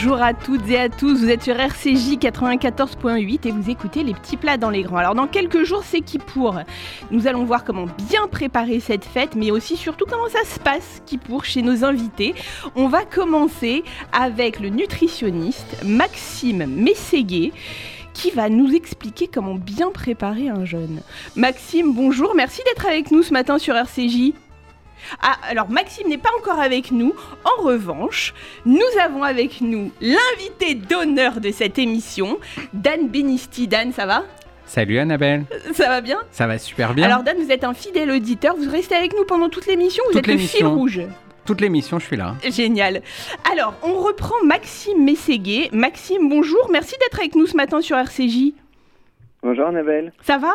Bonjour à toutes et à tous, vous êtes sur RCJ 94.8 et vous écoutez les petits plats dans les grands. Alors dans quelques jours c'est qui pour? Nous allons voir comment bien préparer cette fête mais aussi surtout comment ça se passe qui pour chez nos invités. On va commencer avec le nutritionniste Maxime Mességuet qui va nous expliquer comment bien préparer un jeûne. Maxime, bonjour, merci d'être avec nous ce matin sur RCJ. Ah, alors Maxime n'est pas encore avec nous. En revanche, nous avons avec nous l'invité d'honneur de cette émission, Dan Benisti. Dan, ça va? Salut Annabelle. Ça va bien? Ça va super bien. Alors Dan, vous êtes un fidèle auditeur. Vous restez avec nous pendant toute l'émission. Vous êtes le fil rouge. Toute l'émission, je suis là. Génial. Alors, on reprend Maxime Mességuet. Maxime, bonjour. Merci d'être avec nous ce matin sur RCJ. Bonjour Annabelle. Ça va?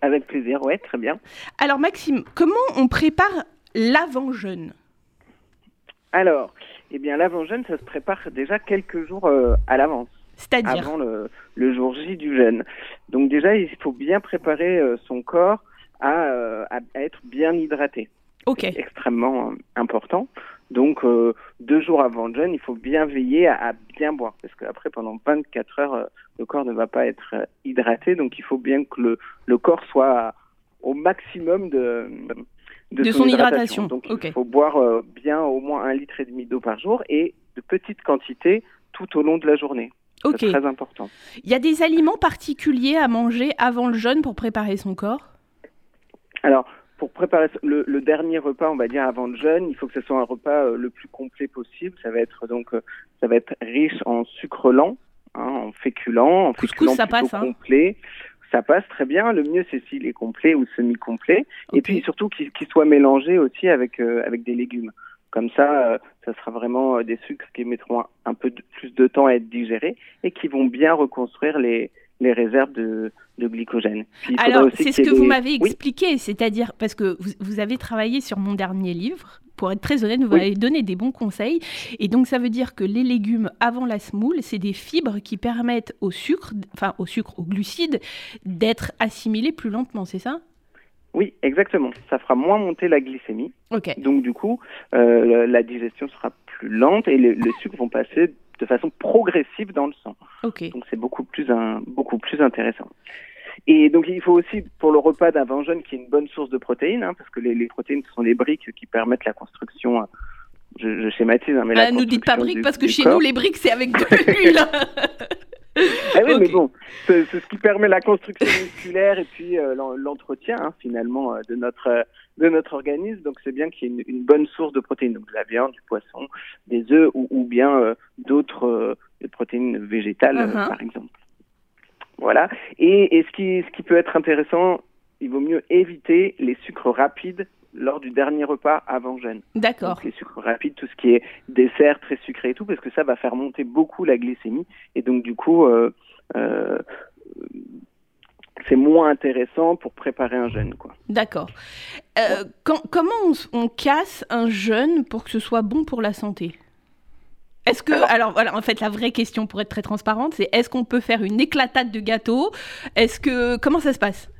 Avec plaisir, ouais, très bien. Alors Maxime, comment on prépare l'avant-jeûne Alors, eh bien, l'avant-jeûne, ça se prépare déjà quelques jours euh, à l'avance. C'est-à-dire Avant le, le, jour J du jeûne. Donc déjà, il faut bien préparer euh, son corps à, euh, à, être bien hydraté. Ok. C'est extrêmement important. Donc, deux jours avant le jeûne, il faut bien veiller à, à bien boire. Parce qu'après, pendant 24 heures, le corps ne va pas être hydraté. Donc, il faut bien que le, le corps soit au maximum de, de, de son, hydratation. Donc okay. il faut boire euh, bien au moins un litre et demi d'eau par jour et de petites quantités tout au long de la journée. Ok. C'est très important. Il y a des aliments particuliers à manger avant le jeûne pour préparer son corps? Alors, pour préparer le, le, dernier repas, on va dire avant le jeûne, il faut que ce soit un repas euh, le plus complet possible. Ça va être donc, euh, ça va être riche en sucre lent, hein, en féculents, en Couscous, ça plutôt passe, hein. complets. Ça passe très bien. Le mieux, c'est s'il est complet ou semi-complet. Et puis surtout qu'il soit mélangé aussi avec, euh, avec des légumes. Comme ça, euh, ça sera vraiment euh, des sucres qui mettront un, un peu de, plus de temps à être digérés et qui vont bien reconstruire les, les réserves de, de glycogène. Puis, Alors, c'est ce que vous m'avez Oui. expliqué, c'est-à-dire parce que vous, vous avez travaillé sur mon dernier livre. Pour être très honnête, vous Oui. m'avez donné des bons conseils. Et donc, ça veut dire que les légumes avant la semoule, c'est des fibres qui permettent au sucre, enfin au sucre, aux glucides, d'être assimilés plus lentement, c'est ça? Oui, exactement. Ça fera moins monter la glycémie. Ok. Donc du coup, euh, la- digestion sera plus lente et les, les sucres vont passer de façon progressive dans le sang. Ok. Donc c'est beaucoup plus un, beaucoup plus intéressant. Et donc il faut aussi pour le repas d'avant-jeûne qu'il y ait une bonne source de protéines, hein, parce que les, les protéines ce sont les briques qui permettent la construction. euh, Je, je schématise, hein, mais la Ah, nous dites pas briques du- parce que chez corps. nous, les briques, c'est avec de l'huile. Ah oui, mais bon, c'est ce qui permet la construction musculaire et puis euh, l'en- l'entretien hein, finalement euh, de notre euh, de notre organisme. Donc c'est bien qu'il y ait une, une bonne source de protéines, donc de la viande, du poisson, des œufs ou, ou bien euh, d'autres euh, protéines végétales euh, Uh-huh. par exemple. Voilà. Et, et ce qui ce qui peut être intéressant, il vaut mieux éviter les sucres rapides lors du dernier repas avant jeûne. D'accord. Les sucres rapides, tout ce qui est dessert très sucré et tout, parce que ça va faire monter beaucoup la glycémie et donc du coup euh, euh, c'est moins intéressant pour préparer un jeûne quoi. D'accord. Euh, comment on, on casse un jeûne pour que ce soit bon pour la santé? Est-ce que, alors, Alors- voilà, en fait, la vraie question pour être très transparente, c'est est-ce qu'on peut faire une éclatade de gâteau? Est-ce que, comment ça se passe?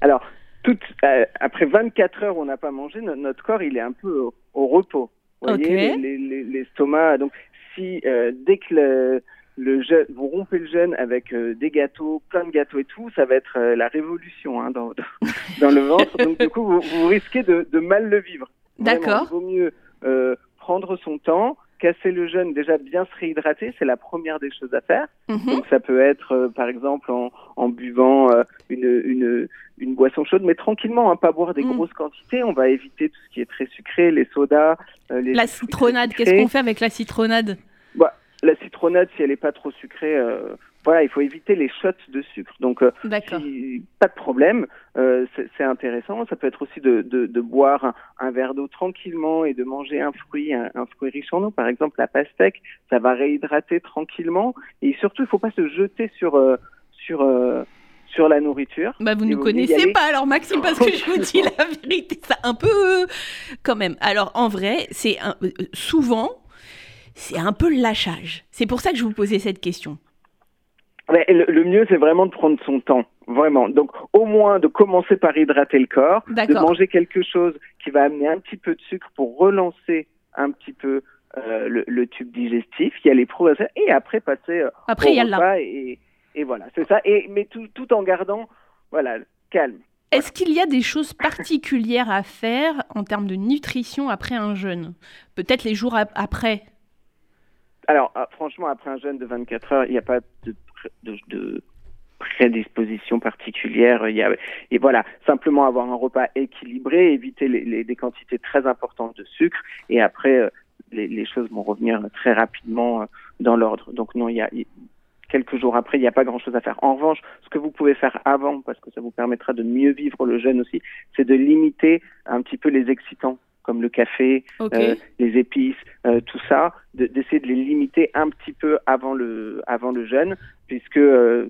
Alors tout, euh, après 24 heures où on n'a pas mangé, no- notre corps il est un peu au, au repos. Vous voyez, Ok. les- les- les- l'estomac. Donc si euh, dès que le, le jeûne, vous rompez le jeûne avec euh, des gâteaux, plein de gâteaux et tout, ça va être la révolution hein, dans, dans, dans le ventre. Donc du coup vous, vous risquez de, de mal le vivre. D'accord. Il vaut mieux prendre son temps, casser le jeûne, déjà bien se réhydrater, c'est la première des choses à faire. Mhm. Donc ça peut être euh, par exemple en, en buvant euh, une, une, une boisson chaude, mais tranquillement, hein, pas boire des Mm. grosses quantités. On va éviter tout ce qui est très sucré, les sodas, euh, les La jus de fruits citronnade, très qu'est-ce qu'on fait avec la citronnade? La citronnade, si elle n'est pas trop sucrée, voilà, il faut éviter les shots de sucre. Donc euh, si- pas de problème, euh, c'est intéressant. Ça peut être aussi de, de, de boire un, un verre d'eau tranquillement et de manger un fruit, un, un fruit riche en eau. Par exemple, la pastèque, ça va réhydrater tranquillement. Et surtout, il faut pas se jeter sur euh, sur sur la nourriture. Bah, vous ne connaissez pas alors Maxime parce que je vous dis la vérité, ça un peu quand même. Alors en vrai, c'est souvent c'est un peu le lâchage. C'est pour ça que je vous posais cette question. Le, le mieux, c'est vraiment de prendre son temps, vraiment. Donc, au moins de commencer par hydrater le corps, de manger quelque chose qui va amener un petit peu de sucre pour relancer un petit peu le, tube digestif, y a les pros et après passer après, au il y a repas et, et voilà, c'est ça. Et mais tout, tout en gardant voilà calme. Est-ce qu'il y a des choses particulières à faire en termes de nutrition après un jeûne? Peut-être les jours après? Alors, ah, franchement, après un jeûne de 24 heures, il n'y a pas de, de, prédisposition particulière. Il y a, et voilà, simplement avoir un repas équilibré, éviter les, des quantités très importantes de sucre, et après, euh, les, les choses vont revenir très rapidement euh, dans l'ordre. Donc non, il y a, quelques jours après, il n'y a pas grand-chose à faire. En revanche, ce que vous pouvez faire avant, parce que ça vous permettra de mieux vivre le jeûne aussi, c'est de limiter un petit peu les excitants comme le café, euh, les épices, euh, tout ça, d'essayer de, les limiter un petit peu avant le, avant le jeûne, puisque euh,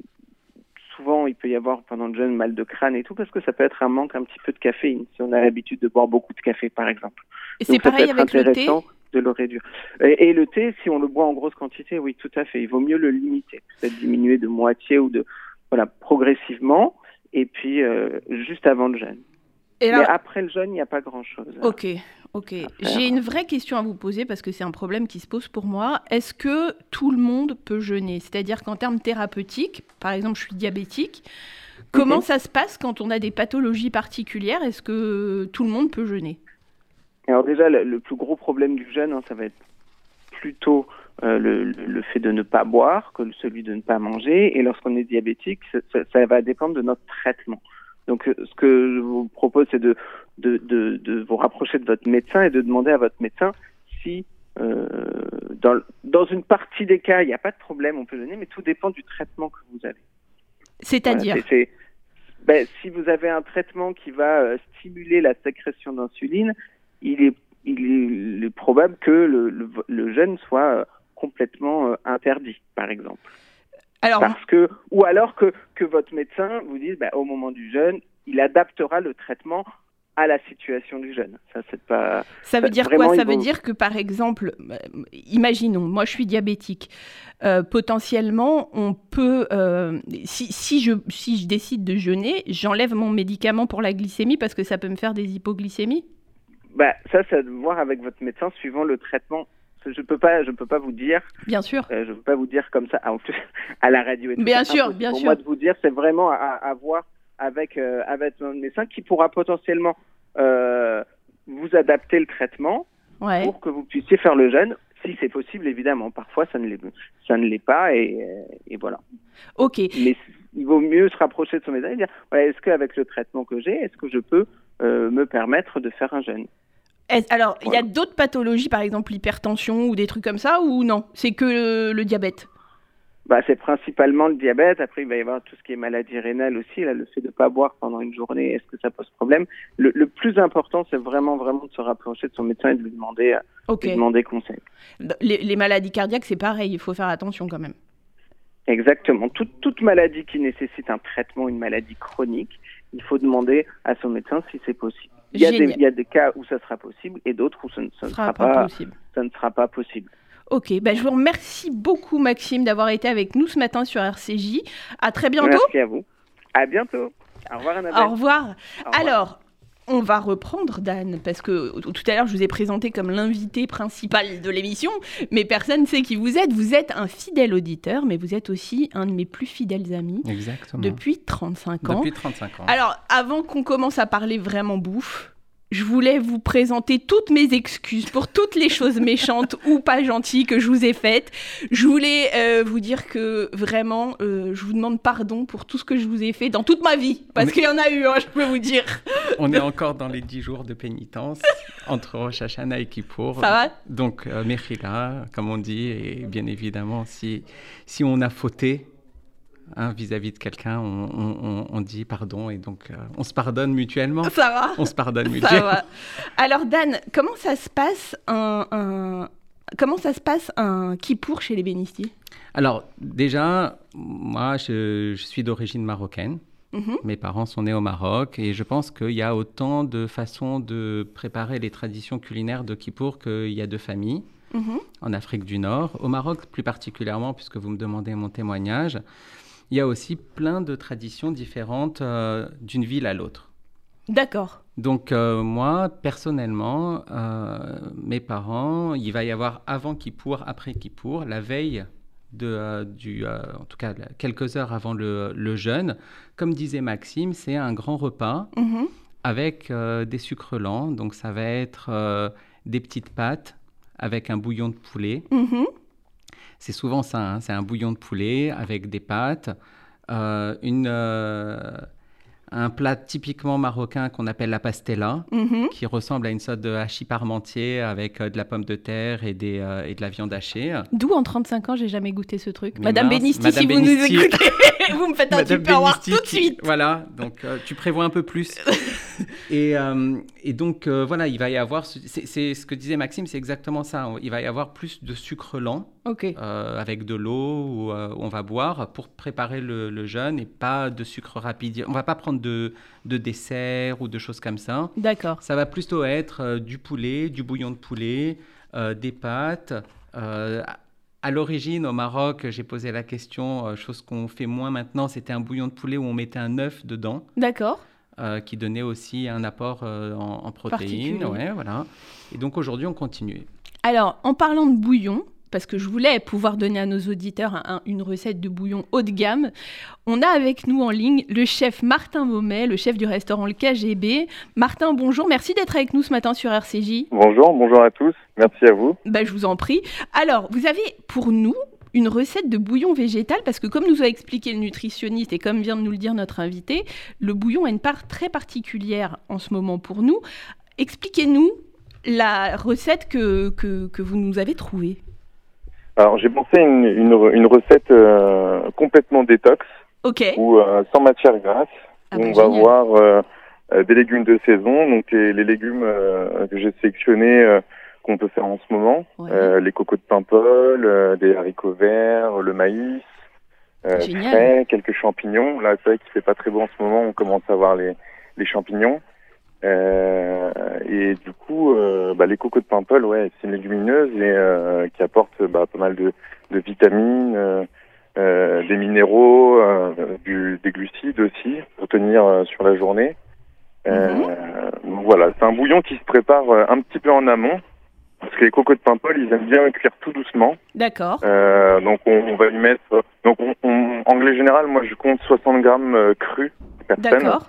souvent il peut y avoir pendant le jeûne mal de crâne et tout, parce que ça peut être un manque un petit peu de caféine, si on a l'habitude de boire beaucoup de café par exemple. Et c'est pareil avec le thé de le réduire. Et, le thé, si on le boit en grosse quantité, oui, tout à fait. Il vaut mieux le limiter, peut-être diminuer de moitié ou de voilà progressivement, et puis juste avant le jeûne. Et Mais après le jeûne, il n'y a pas grand-chose. Ok, ok. J'ai une vraie question à vous poser parce que c'est un problème qui se pose pour moi. Est-ce que tout le monde peut jeûner? C'est-à-dire qu'en termes thérapeutiques, par exemple, je suis diabétique. Comment ça se passe quand on a des pathologies particulières? Est-ce que tout le monde peut jeûner? Alors déjà, le, plus gros problème du jeûne, hein, ça va être plutôt euh, le, fait de ne pas boire que celui de ne pas manger. Et lorsqu'on est diabétique, ça, va dépendre de notre traitement. Donc, euh, ce que je vous propose, c'est de, de, de, vous rapprocher de votre médecin et de demander à votre médecin si, euh, dans, dans une partie des cas, il n'y a pas de problème, on peut jeûner, mais tout dépend du traitement que vous avez. C'est-à-dire ben, Si vous avez un traitement qui va stimuler la sécrétion d'insuline, il est, il est, probable que le, le, jeûne soit euh, complètement euh, interdit, par exemple. Alors, Parce que, ou alors que, que votre médecin vous dise, bah, au moment du jeûne, il adaptera le traitement à la situation du jeune. Ça, c'est pas. Ça veut dire quoi Ça veut dire que, par exemple, euh, imaginons, moi, je suis diabétique. potentiellement, on peut, si, si, je, si je décide de jeûner, j'enlève mon médicament pour la glycémie parce que ça peut me faire des hypoglycémies? Bah, ça, c'est à voir avec votre médecin suivant le traitement. Je peux pas, je peux pas vous dire. Bien sûr. Euh, je peux pas vous dire comme ça, en plus, à la radio. Et bien sûr, bien pour sûr. moi de vous dire, c'est vraiment à, à voir avec euh, avec votre médecin qui pourra potentiellement euh, vous adapter le traitement pour que vous puissiez faire le jeûne, si c'est possible évidemment. Parfois, ça ne l'est, ça ne l'est pas et, et voilà. Ok. Mais il vaut mieux se rapprocher de son médecin et dire voilà, est-ce qu'avec le traitement que j'ai, est-ce que je peux me permettre de faire un jeûne? Alors, il y a d'autres pathologies, par exemple l'hypertension ou des trucs comme ça, ou non? C'est que le, diabète? Bah, c'est principalement le diabète. Après, il va y avoir tout ce qui est maladie rénale aussi. Là, le fait de ne pas boire pendant une journée, est-ce que ça pose problème? Le, plus important, c'est vraiment, vraiment de se rapprocher de son médecin et de lui demander, euh, demander conseil. Les, maladies cardiaques, c'est pareil. Il faut faire attention quand même. Exactement. Toute, toute maladie qui nécessite un traitement, une maladie chronique, il faut demander à son médecin si c'est possible. Il y, a des, il y, a des, cas où ça sera possible et d'autres où ça ne, sera, pas, possible. Ça ne sera pas possible. Ok, bah, je vous remercie beaucoup Maxime d'avoir été avec nous ce matin sur RCJ. À très bientôt. Merci à vous. À bientôt. Au revoir Annabelle. Au revoir. Alors, on va reprendre Dan, parce que tout à l'heure je vous ai présenté comme l'invité principal de l'émission, mais personne ne sait qui vous êtes. Vous êtes un fidèle auditeur, mais vous êtes aussi un de mes plus fidèles amis. Exactement. Depuis 35 ans. Depuis 35 ans. Alors, avant qu'on commence à parler vraiment bouffe, je voulais vous présenter toutes mes excuses pour toutes les choses méchantes ou pas gentilles que je vous ai faites. Je voulais euh, vous dire que vraiment, euh, je vous demande pardon pour tout ce que je vous ai fait dans toute ma vie, parce qu'il y en a eu, hein, je peux vous dire. On est encore dans les dix jours de pénitence entre Rosh Hashanah et Kippour. Ça va? Donc, euh, comme on dit, et bien évidemment, si, si on a fauté, Hein, vis-à-vis de quelqu'un, on, dit pardon et donc euh, on se pardonne mutuellement. Ça va. On se pardonne mutuellement. Ça va. Alors Dan, comment ça se passe un, comment ça se passe un kippour chez les bénistiers Alors déjà, moi je, suis d'origine marocaine. Mhm. Mes parents sont nés au Maroc et je pense qu'il y a autant de façons de préparer les traditions culinaires de Kippour qu'il y a de familles. Mhm. En Afrique du Nord, au Maroc plus particulièrement, puisque vous me demandez mon témoignage, il y a aussi plein de traditions différentes euh, d'une ville à l'autre. D'accord. Donc moi, personnellement, mes parents, il va y avoir avant Kippour, après Kippour, la veille de, du, en tout cas quelques heures avant le, jeûne. Comme disait Maxime, c'est un grand repas mhm. avec des sucres lents. Donc ça va être des petites pâtes avec un bouillon de poulet. Mhm. C'est souvent ça, hein. c'est un bouillon de poulet avec des pâtes, euh, une, euh, un plat typiquement marocain qu'on appelle la pastella, mhm. qui ressemble à une sorte de hachis parmentier avec euh, de la pomme de terre et, des, et de la viande hachée. D'où en 35 ans, j'ai jamais goûté ce truc. Madame Benisti, si vous nous écoutez, vous me faites un tupperware tout de suite. Voilà, donc tu prévois un peu plus. et, et, donc voilà, il va y avoir, c'est ce que disait Maxime, c'est exactement ça. Il va y avoir plus de sucre lent euh, avec de l'eau où, euh, on va boire pour préparer le, jeûne et pas de sucre rapide. On va pas prendre de, de dessert ou de choses comme ça. D'accord. Ça va plutôt être euh, du poulet, du bouillon de poulet, des pâtes. à l'origine, au Maroc, j'ai posé la question, chose qu'on fait moins maintenant, c'était un bouillon de poulet où on mettait un œuf dedans. D'accord. Qui donnait aussi un apport en, en, protéines. Ouais, voilà. Et donc aujourd'hui, on continue. Alors, en parlant de bouillon, parce que je voulais pouvoir donner à nos auditeurs une recette de bouillon haut de gamme. On a avec nous en ligne le chef Martin Maumet, le chef du restaurant Le KGB. Martin, bonjour, merci d'être avec nous ce matin sur RCJ. Bonjour, bonjour à tous, merci à vous. Bah, je vous en prie. Alors, vous avez pour nous une recette de bouillon végétal parce que comme nous a expliqué le nutritionniste et comme vient de nous le dire notre invité, le bouillon a une part très particulière en ce moment pour nous. Expliquez-nous la recette que, que, que vous nous avez trouvée. Alors j'ai pensé une, une, une recette euh, complètement détox, ou euh, sans matière grasse, ah où bah, on va voir euh, des légumes de saison, donc les, les légumes que j'ai sélectionnés qu'on peut faire en ce moment, les cocos de Paimpol, des haricots verts, le maïs, frais, quelques champignons. Là c'est vrai qu'il fait pas très beau en ce moment, on commence à voir les, les champignons. Euh, et du coup, euh, bah, les cocos de Paimpol, ouais, c'est une légumineuse et euh, qui apporte bah, pas mal de, de vitamines, euh, des minéraux, du, des glucides aussi pour tenir sur la journée. Mhm. voilà, c'est un bouillon qui se prépare un petit peu en amont. Parce que les cocos de Paimpol, ils aiment bien cuire tout doucement. D'accord. donc on, on, va y mettre. Donc on, on, en anglais général, moi je compte 60 grammes crus. D'accord.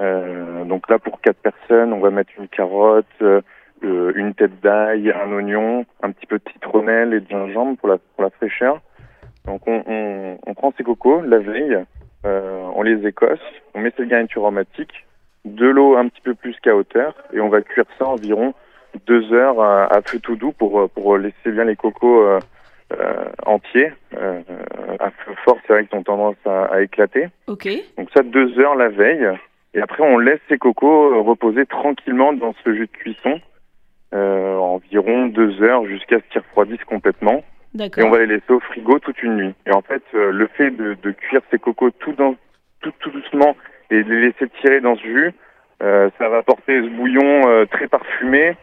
Euh, donc là, pour quatre personnes, on va mettre une carotte, euh, une tête d'ail, un oignon, un petit peu de citronnelle et de gingembre pour la, pour la fraîcheur. Donc on, on, on prend ces cocos la veille, euh, on les écosse, on met cette garniture aromatique, de l'eau un petit peu plus qu'à hauteur, et on va cuire ça environ deux heures à, feu tout doux pour, pour laisser bien les cocos euh, euh, entiers. Euh, à feu fort, c'est vrai qu'ils ont tendance à, à éclater. Ok. Donc ça, deux heures la veille. Et après, on laisse ces cocos euh, reposer tranquillement dans ce jus de cuisson, euh, environ deux heures jusqu'à ce qu'ils refroidissent complètement. Et on va les laisser au frigo toute une nuit. Et en fait, euh, le fait de, de, cuire ces cocos tout, dans, tout, tout doucement et de les laisser tirer dans ce jus, euh, ça va apporter ce bouillon euh, très parfumé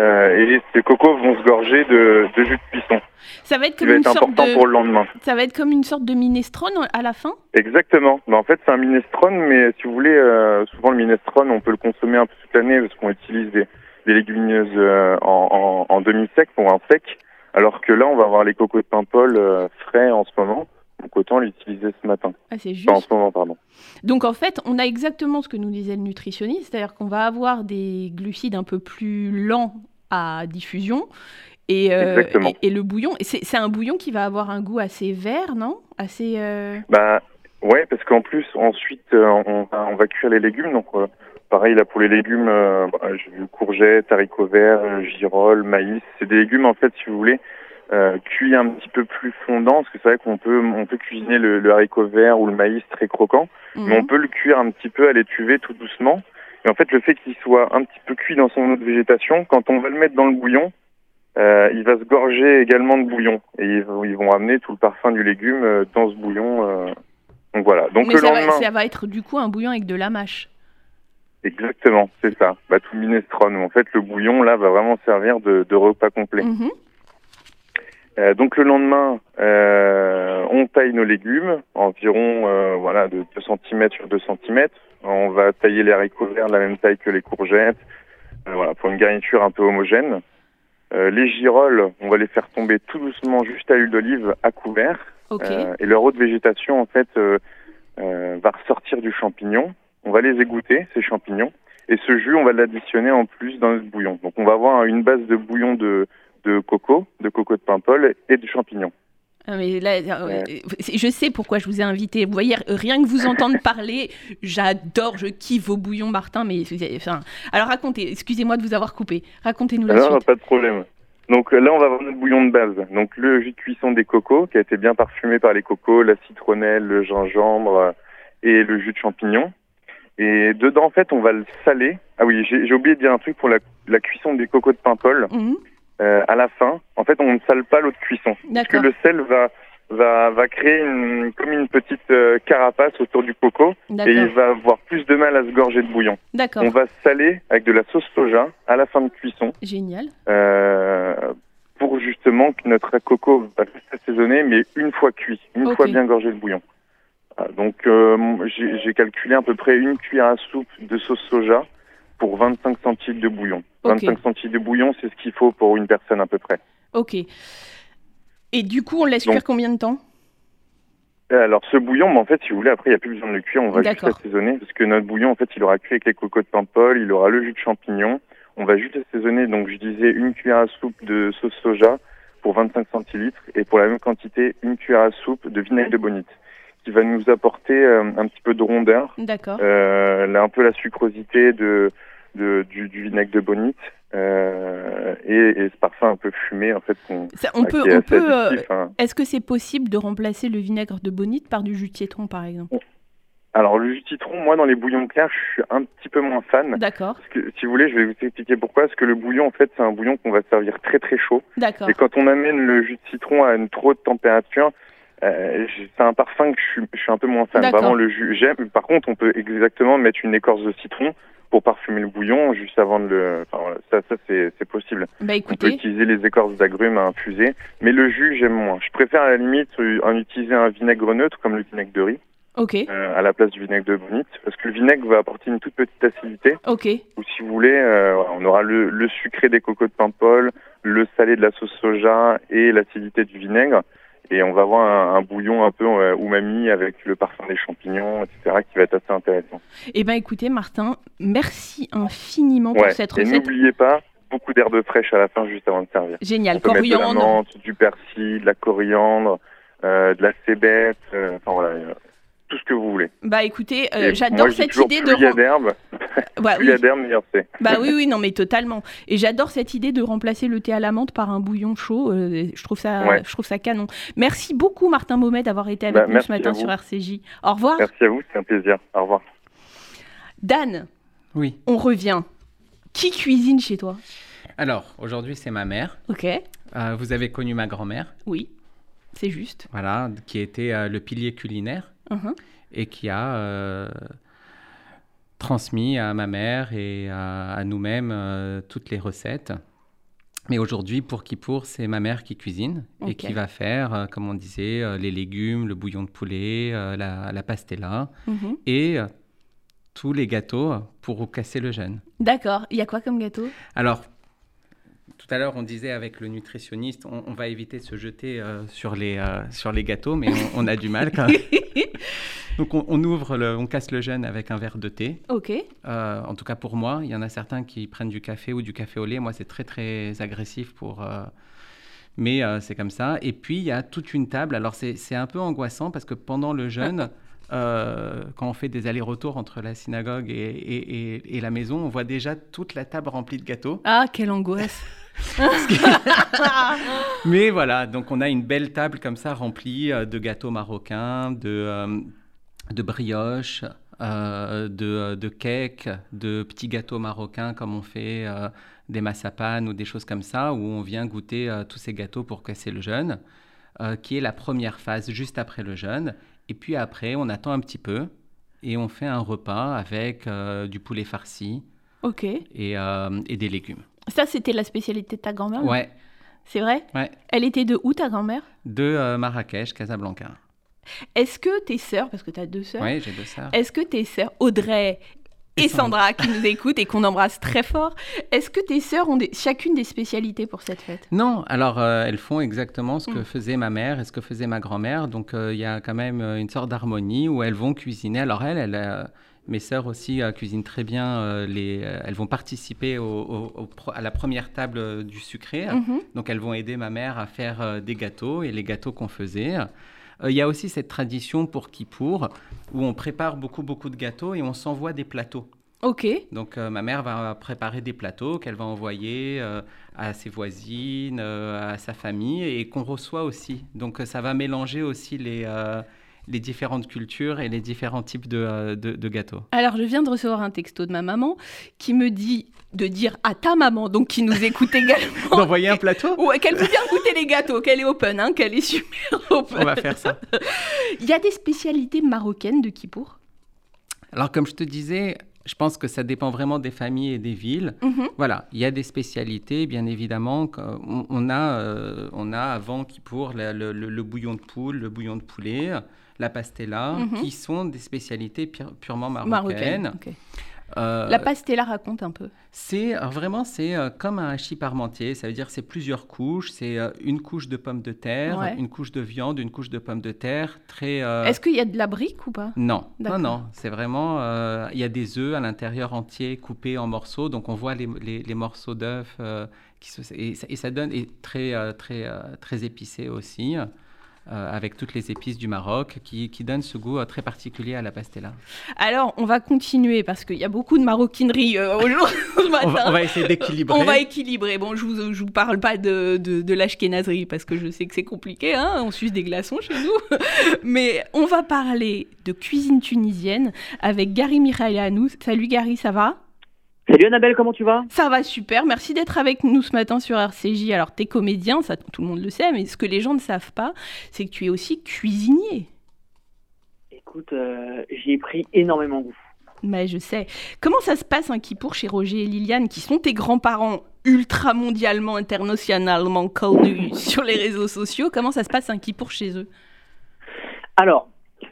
euh, et ces cocos vont se gorger de, de jus de cuisson. Ça va être comme une sorte de... pour le lendemain. Ça va être comme une sorte de minestrone à la fin? Exactement. Mais en fait, c'est un minestrone, mais si vous voulez, euh, souvent le minestrone, on peut le consommer un peu toute l'année parce qu'on utilise des, des légumineuses euh, en, en, en demi-sec pour un sec. Alors que là, on va avoir les cocos de Paimpol frais en ce moment. Donc autant l'utiliser ce matin. Ah, c'est juste. en ce moment, pardon. Donc en fait, on a exactement ce que nous disait le nutritionniste, c'est-à-dire qu'on va avoir des glucides un peu plus lents à diffusion. Et, euh, et, le bouillon, c'est un bouillon qui va avoir un goût assez vert, non? Assez. Euh... Bah ouais, parce qu'en plus ensuite euh, on, on, va cuire les légumes, donc euh, pareil là pour les légumes, bah, j'ai vu courgettes, haricots verts, girolles, maïs. C'est des légumes en fait, si vous voulez, euh, cuit un petit peu plus fondant, parce que c'est vrai qu'on peut on peut cuisiner le, le, haricot vert ou le maïs très croquant, mhm. mais on peut le cuire un petit peu à l'étuvée tout doucement. Et en fait, le fait qu'il soit un petit peu cuit dans son eau de végétation, quand on va le mettre dans le bouillon, euh, il va se gorger également de bouillon et ils, ils, vont amener tout le parfum du légume euh, dans ce bouillon. Euh. Donc voilà. Donc Mais le ça, lendemain... va, ça va être du coup un bouillon avec de la mâche. Exactement, c'est ça. Bah, tout minestrone. En fait, le bouillon là va vraiment servir de, de repas complet. Mhm. donc le lendemain, on taille nos légumes, environ voilà de 2 cm sur 2 cm. On va tailler les haricots verts de la même taille que les courgettes, voilà pour une garniture un peu homogène. les girolles, on va les faire tomber tout doucement juste à l'huile d'olive à couvert. et leur eau de végétation en fait va ressortir du champignon. On va les égoutter ces champignons et ce jus, on va l'additionner en plus dans notre bouillon. Donc on va avoir une base de bouillon de, de coco, de coco de Paimpol et de champignons. Ah, mais là, euh, je sais pourquoi je vous ai invité. Vous voyez, rien que vous entendre parler, j'adore, je kiffe vos bouillons, Martin. Mais enfin, alors racontez. Excusez-moi de vous avoir coupé. Racontez-nous la non, pas de problème. Donc là, on va avoir notre bouillon de base. Donc le jus de cuisson des cocos, qui a été bien parfumé par les cocos, la citronnelle, le gingembre et le jus de champignon. Et dedans, en fait, on va le saler. Ah oui, j'ai oublié de dire un truc pour la, cuisson des cocos de Paimpol. Mhm. Euh, à la fin, en fait, on ne sale pas l'eau de cuisson. Parce que le sel va, va, va créer une, comme une petite euh, carapace autour du coco et il va avoir plus de mal à se gorger de bouillon. On va saler avec de la sauce soja à la fin de cuisson. Génial. Euh, pour justement que notre coco va rester assaisonné, mais une fois cuit, une fois bien gorgé de bouillon. Donc euh, j'ai calculé à peu près une cuillère à soupe de sauce soja pour 25 centilitres de bouillon. 25 centilitres de bouillon, c'est ce qu'il faut pour une personne à peu près. Ok. Et du coup, on laisse cuire combien de temps? Alors ce bouillon, en fait, si vous voulez, après il n'y a plus besoin de le cuire, on va juste assaisonner parce que notre bouillon, en fait, il aura cuit avec les cocos de Paimpol, il aura le jus de champignon. On va juste assaisonner, donc je disais une cuillère à soupe de sauce soja pour 25 centilitres et pour la même quantité, une cuillère à soupe de vinaigre de bonite qui va nous apporter euh, un petit peu de rondeur. D'accord. Euh, un peu la sucrosité de, de du, vinaigre de bonite euh, et, ce parfum un peu fumé en fait. on peut, on peut. Euh, hein. Est-ce que c'est possible de remplacer le vinaigre de bonite par du jus de citron par exemple? Alors le jus de citron, moi dans les bouillons clairs, je suis un petit peu moins fan. D'accord. Parce que si vous voulez, je vais vous expliquer pourquoi. Parce que le bouillon, en fait, c'est un bouillon qu'on va servir très très chaud. D'accord. Et quand on amène le jus de citron à une trop haute température, euh, c'est un parfum que je suis, je suis, un peu moins fan. Vraiment le jus. J'aime. Par contre, on peut exactement mettre une écorce de citron pour parfumer le bouillon juste avant de le. Enfin, ça, ça c'est possible. Bah, écoutez... On peut utiliser les écorces d'agrumes à infuser, mais le jus j'aime moins. Je préfère à la limite en utiliser un vinaigre neutre comme le vinaigre de riz. Ok. Euh, à la place du vinaigre de bonite, parce que le vinaigre va apporter une toute petite acidité. Ok. Ou si vous voulez, euh, on aura le, le sucré des cocos de Paimpol, le salé de la sauce soja et l'acidité du vinaigre et on va avoir un, bouillon un peu euh, umami avec le parfum des champignons, etc., qui va être assez intéressant. Eh bien, écoutez, Martin, merci infiniment pour cette recette. Et n'oubliez pas, beaucoup d'herbes fraîches à la fin, juste avant de servir. Génial, coriandre. de la menthe, du persil, de la coriandre, euh, de la cébette, euh, enfin voilà, tout ce que vous voulez. Bah écoutez, euh, j'adore cette idée de. Plus il y a d'herbe, bah, plus il y a d'herbe, meilleur c'est. Bah oui, oui, non, mais totalement. Et j'adore cette idée de remplacer le thé à la menthe par un bouillon chaud. Euh, je, trouve ça, je trouve ça canon. Merci beaucoup, Martin Momet, d'avoir été avec bah, nous ce matin sur RCJ. Au revoir. Merci à vous, c'est un plaisir. Au revoir. Dan. Oui. On revient. Qui cuisine chez toi? Alors, aujourd'hui, c'est ma mère. Ok. Euh, vous avez connu ma grand-mère Oui, c'est juste. Voilà, qui était le pilier culinaire. Uh-huh. et qui a euh, transmis à ma mère et à, nous-mêmes euh, toutes les recettes. Mais aujourd'hui, pour qui pour, c'est ma mère qui cuisine et qui va faire, euh, comme on disait, les légumes, le bouillon de poulet, la, pastella mm-hmm. et tous les gâteaux pour casser le jeûne. D'accord. Il y a quoi comme gâteau? Alors, tout à l'heure, on disait avec le nutritionniste, on, va éviter de se jeter sur, les, sur les gâteaux, mais on, on a du mal quand même. Donc on, ouvre, le, on casse le jeûne avec un verre de thé. Ok. Euh, en tout cas pour moi, il y en a certains qui prennent du café ou du café au lait. Moi, c'est très très agressif pour. Euh, mais euh, c'est comme ça. Et puis il y a toute une table. Alors c'est un peu angoissant parce que pendant le jeûne. quand on fait des allers-retours entre la synagogue et, et, et, la maison, on voit déjà toute la table remplie de gâteaux. Ah, quelle angoisse Mais voilà, donc on a une belle table comme ça remplie de gâteaux marocains, de, de brioches, euh, de, de cakes, de petits gâteaux marocains comme on fait euh, des massapanes ou des choses comme ça, où on vient goûter euh, tous ces gâteaux pour casser le jeûne, qui est la première phase juste après le jeûne. Et puis après, on attend un petit peu et on fait un repas avec du poulet farci et, et, des légumes. Ça, c'était la spécialité de ta grand-mère? Ouais. c'est vrai? Ouais. Elle était de où ta grand-mère? De euh, Marrakech, Casablanca. Est-ce que tes sœurs, parce que tu as deux sœurs, Oui, j'ai deux sœurs. est-ce que tes sœurs, Audrey et Sandra, qui nous écoutent et qu'on embrasse très fort, est-ce que tes sœurs ont chacune des spécialités pour cette fête? Non, alors euh, elles font exactement ce que Mm. faisait ma mère et ce que faisait ma grand-mère. Donc euh, il y a quand même euh, une sorte d'harmonie où elles vont cuisiner. Alors elles, elles, euh, mes sœurs aussi cuisinent très bien. les, elles vont participer au- au- au pro- à la première table du sucré. Mhm. Donc elles vont aider ma mère à faire des gâteaux et les gâteaux qu'on faisait. Euh, Il y a aussi cette tradition pour Kippour où on prépare beaucoup beaucoup de gâteaux et on s'envoie des plateaux. Ok. Donc euh, ma mère va préparer des plateaux qu'elle va envoyer euh, à ses voisines, euh, à sa famille et qu'on reçoit aussi. Donc ça va mélanger aussi les, les différentes cultures et les différents types de, euh, de- de gâteaux. Alors, je viens de recevoir un texto de ma maman qui me dit de dire à ta maman, donc qui nous écoute également, D'envoyer un plateau Ouais, qu'elle peut bien goûter les gâteaux, qu'elle est open, hein, qu'elle est super open. On va faire ça. Il y a des spécialités marocaines de Kippour Alors comme je te disais, je pense que ça dépend vraiment des familles et des villes. Mhm. Voilà, il y a des spécialités, bien évidemment. que- On, on a, euh, on a avant qui pour le, le- le bouillon de poule, le bouillon de poulet, la pastella, Mhm. qui sont des spécialités pure- purement marocaines. Euh, La pastella raconte un peu. c'est alors vraiment c'est euh, comme un hachis parmentier, ça veut dire c'est plusieurs couches, c'est euh, une couche de pommes de terre, Ouais. une couche de viande, une couche de pommes de terre, très euh, Est-ce qu'il y a de la brique ou pas? Non, non, non, c'est vraiment, euh, il y a des œufs à l'intérieur entiers coupés en morceaux, donc on voit les, les- les morceaux d'œufs euh, qui se, et, ça- et ça donne et très, euh, très, euh, très épicé aussi, euh, avec toutes les épices du Maroc, qui, qui donnent ce goût euh, très particulier à la pastella. Alors, on va continuer parce qu'il y a beaucoup de maroquinerie euh, aujourd'hui. On on va essayer d'équilibrer. On va équilibrer. Bon, je vous, je vous parle pas de, de, de l'ashkénazerie parce que je sais que c'est compliqué, hein, on suce des glaçons chez nous. Mais on va parler de cuisine tunisienne avec Gary Mikhailanou. Salut Gary, ça va? Salut Annabelle, comment tu vas? Ça va super, merci d'être avec nous ce matin sur RCJ. Alors, tu es comédien, ça tout le monde le sait, mais ce que les gens ne savent pas, c'est que tu es aussi cuisinier. Écoute, euh, j'y ai pris énormément goût. Mais je sais. Comment ça se passe un Kippour chez Roger et Liliane, qui sont tes grands-parents ultra mondialement, internationalement connus sur les réseaux sociaux? Comment ça se passe un Kippour chez eux? Alors,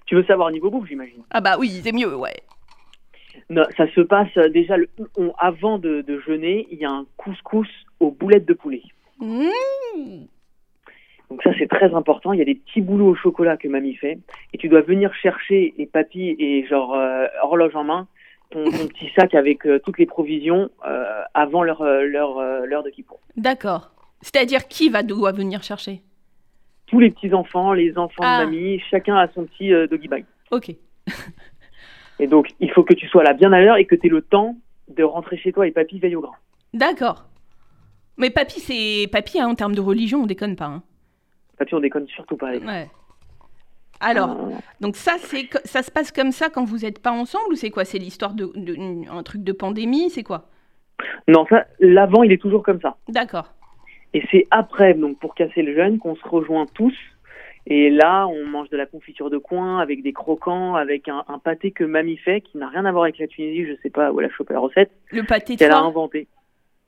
tu veux savoir niveau bouffe, j'imagine? Ah bah oui, c'est mieux, ouais. Non, Ça se passe euh, déjà, le- on- avant de, de jeûner, il y a un couscous aux boulettes de poulet. Mmh. Donc ça, c'est très important. Il y a des petits boulots au chocolat que mamie fait. Et tu dois venir chercher, et papy, et genre euh, horloge en main, ton, ton petit sac avec euh, toutes les provisions euh, avant leur, euh, leur, l'heure de Kippour. D'accord. C'est-à-dire qui va doit venir chercher? Tous les petits-enfants, les enfants Ah. de mamie, chacun a son petit doggy bag. Ok. Et donc, il faut que tu sois là bien à l'heure et que tu aies le temps de rentrer chez toi et papy veille au grain. D'accord. Mais papy, c'est papy hein, en termes de religion, on déconne pas. hein. Papy, on déconne surtout pas avec Ouais. Alors, Euh, donc ça, c'est ça se passe comme ça quand vous n'êtes pas ensemble ou c'est quoi? C'est l'histoire de, de- une- un truc de pandémie C'est quoi? Non, ça, l'avant, il est toujours comme ça. D'accord. Et c'est après, donc pour casser le jeûne, qu'on se rejoint tous. Et là, on mange de la confiture de coin avec des croquants, avec un, un pâté que mamie fait, qui n'a rien à voir avec la Tunisie. Je sais pas où elle a chopé la recette. Le pâté de qu'elle a foie. inventé.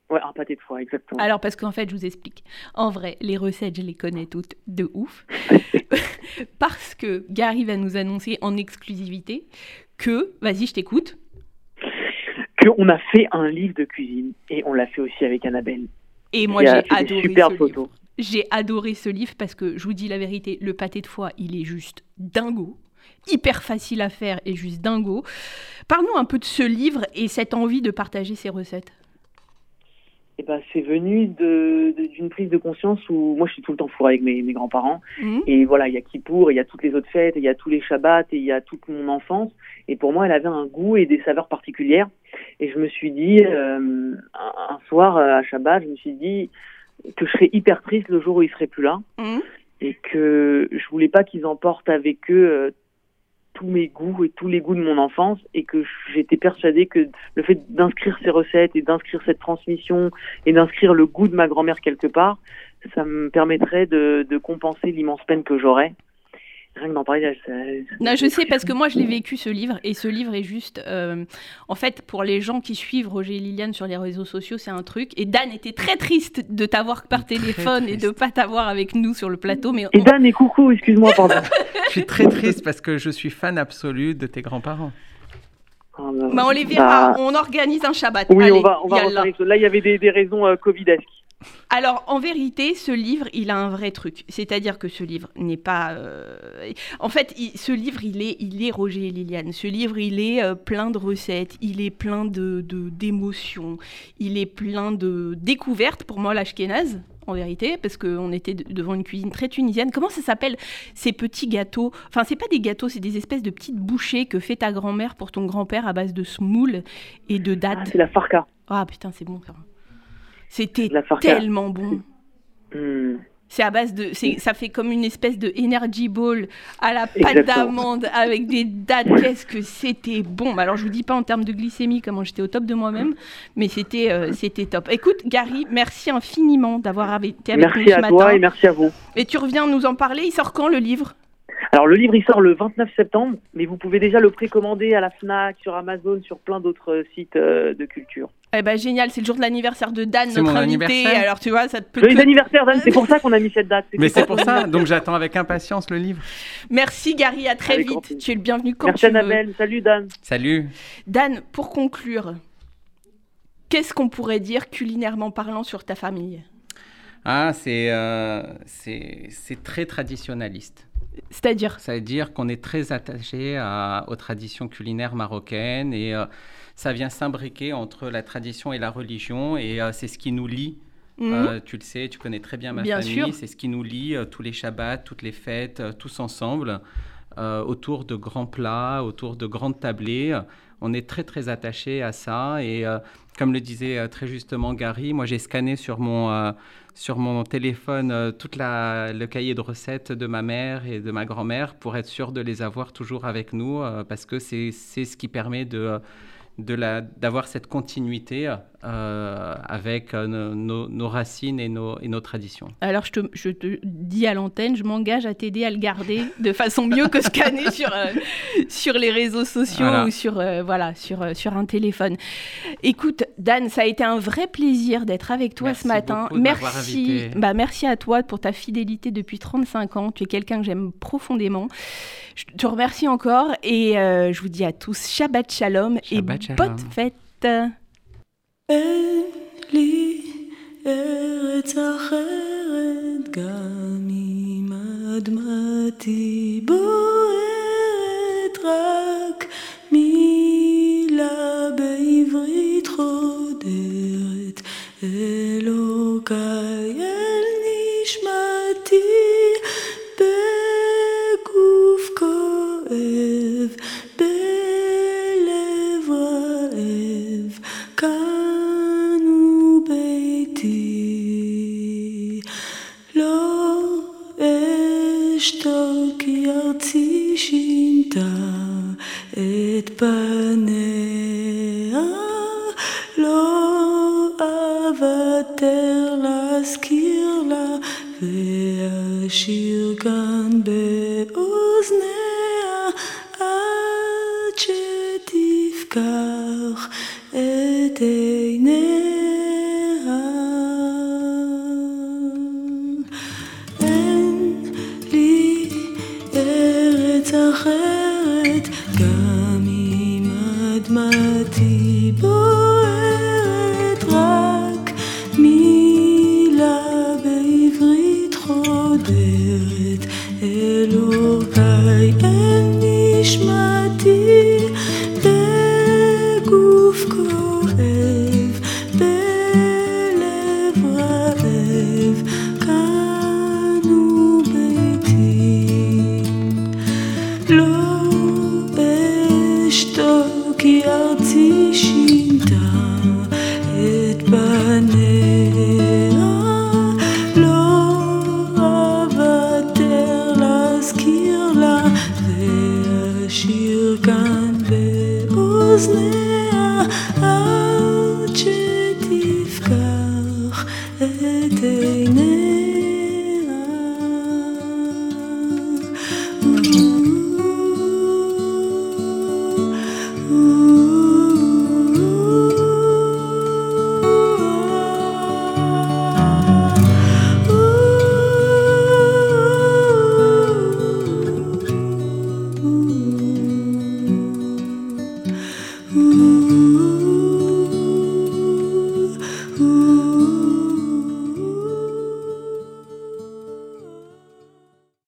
Ouais, un pâté de foie, exactement. Alors, parce qu'en fait, je vous explique. En vrai, les recettes, je les connais toutes de ouf. parce que Gary va nous annoncer en exclusivité que. Vas-y, je t'écoute. Qu'on a fait un livre de cuisine et on l'a fait aussi avec Annabelle. Et moi, j'ai des adoré ce photos. livre. J'ai adoré ce livre parce que je vous dis la vérité, le pâté de foie, il est juste dingo. Hyper facile à faire et juste dingo. Parle-nous un peu de ce livre et cette envie de partager ces recettes. Et ben, c'est venu de- de- d'une prise de conscience où moi je suis tout le temps fourré avec mes, mes grands-parents. Mhm. Et voilà, il y a Kippour, il y a toutes les autres fêtes, il y a tous les Shabbats, et il y a toute mon enfance. Et pour moi, elle avait un goût et des saveurs particulières. Et je me suis dit, euh, un, un soir euh, à Shabbat, je me suis dit que je serais hyper triste le jour où il serait plus là. Mhm. Et que je voulais pas qu'ils emportent avec eux euh, tous mes goûts et tous les goûts de mon enfance. Et que j'étais persuadée que le fait d'inscrire ces recettes et d'inscrire cette transmission et d'inscrire le goût de ma grand-mère quelque part, ça me permettrait de, de compenser l'immense peine que j'aurais. Rien que d'en parler. non, je sais parce que moi je l'ai vécu ce livre et ce livre est juste. Euh, en fait, pour les gens qui suivent Roger et Liliane sur les réseaux sociaux, c'est un truc. Et Dan était très triste de t'avoir par téléphone et de pas t'avoir avec nous sur le plateau. Mais et Dan et coucou, excuse-moi, pardon. je suis très triste parce que je suis fan absolu de tes grands-parents. Ah, bah, on les verra, bah. on organise un Shabbat. Oui, on va, on va là. là, il y avait des, des raisons euh, Covidesques. Alors, en vérité, ce livre, il a un vrai truc. C'est-à-dire que ce livre n'est pas. Euh, en fait, ce livre, il est, il est Roger et Liliane. Ce livre, il est euh, plein de recettes, il est plein de d'émotions, il est plein de découvertes pour moi, l'Ashkenaz, en vérité, parce qu'on était devant une cuisine très tunisienne. Comment ça s'appelle ces petits gâteaux? Enfin, c'est pas des gâteaux, c'est des espèces de petites bouchées que fait ta grand-mère pour ton grand-père à base de semoule et de dattes. Ah, c'est la farka. Ah putain, c'est bon ça. C'était tellement bon. Hmm. C'est à base de, ça fait comme une espèce de energy ball à la pâte d'amande avec des dates. Qu'est-ce que c'était bon Alors je vous dis pas en termes de glycémie comment j'étais au top de moi-même, mais c'était euh, c'était top. Écoute Gary, merci infiniment d'avoir été avec nous ce matin. Merci à toi et merci à vous. Et tu reviens nous en parler. Il sort quand le livre? Alors le livre il sort le 29 septembre, mais vous pouvez déjà le précommander à la Fnac, sur Amazon, sur plein d'autres sites euh, de culture. Eh ben génial, c'est le jour de l'anniversaire de Dan, notre invité. Alors tu vois, ça te peut. Joyeux anniversaire Dan, c'est pour ça qu'on a mis cette date. Mais c'est pour ça, donc j'attends avec impatience le livre. Merci Gary, à très vite. Tu es le bienvenu quand Merci tu Annabelle, salut Dan. Salut. Dan, pour conclure, qu'est-ce qu'on pourrait dire culinairement parlant sur ta famille? Ah, c'est euh, c'est très traditionnaliste. C'est-à-dire C'est-à-dire qu'on est très attaché à, aux traditions culinaires marocaines et euh, ça vient s'imbriquer entre la tradition et la religion et euh, c'est ce qui nous lie. Mhm. Euh, tu le sais, tu connais très bien ma famille. C'est ce qui nous lie tous les Shabbats, toutes les fêtes, tous ensemble, autour de grands plats, autour de grandes tablées. On est très très attaché à ça. Et comme le disait très justement Gary, moi j'ai scanné sur mon sur mon téléphone euh, tout le cahier de recettes de ma mère et de ma grand-mère pour être sûr de les avoir toujours avec nous euh, parce que c'est ce qui permet de d'avoir cette continuité euh, avec euh, nos, racines et nos, et nos, traditions. Alors je te, je te dis à l'antenne, je m'engage à t'aider à le garder de façon mieux que scanner sur, euh, sur les réseaux sociaux ou sur, voilà, sur, sur un téléphone. Écoute, Dan, ça a été un vrai plaisir d'être avec toi ce matin. Merci, bah, merci à toi pour ta fidélité depuis 35 ans. Tu es quelqu'un que j'aime profondément. Je te remercie encore et je vous dis à tous Shabbat Shalom et bonne fête. אין לי ארץ אחרת, גם אם אדמתי בוערת, רק מילה בעברית חודרת, אלוקיי אל נשמתי n'êtes pas né à l'eau avatar la skirla ve ashirga que eu te xingo.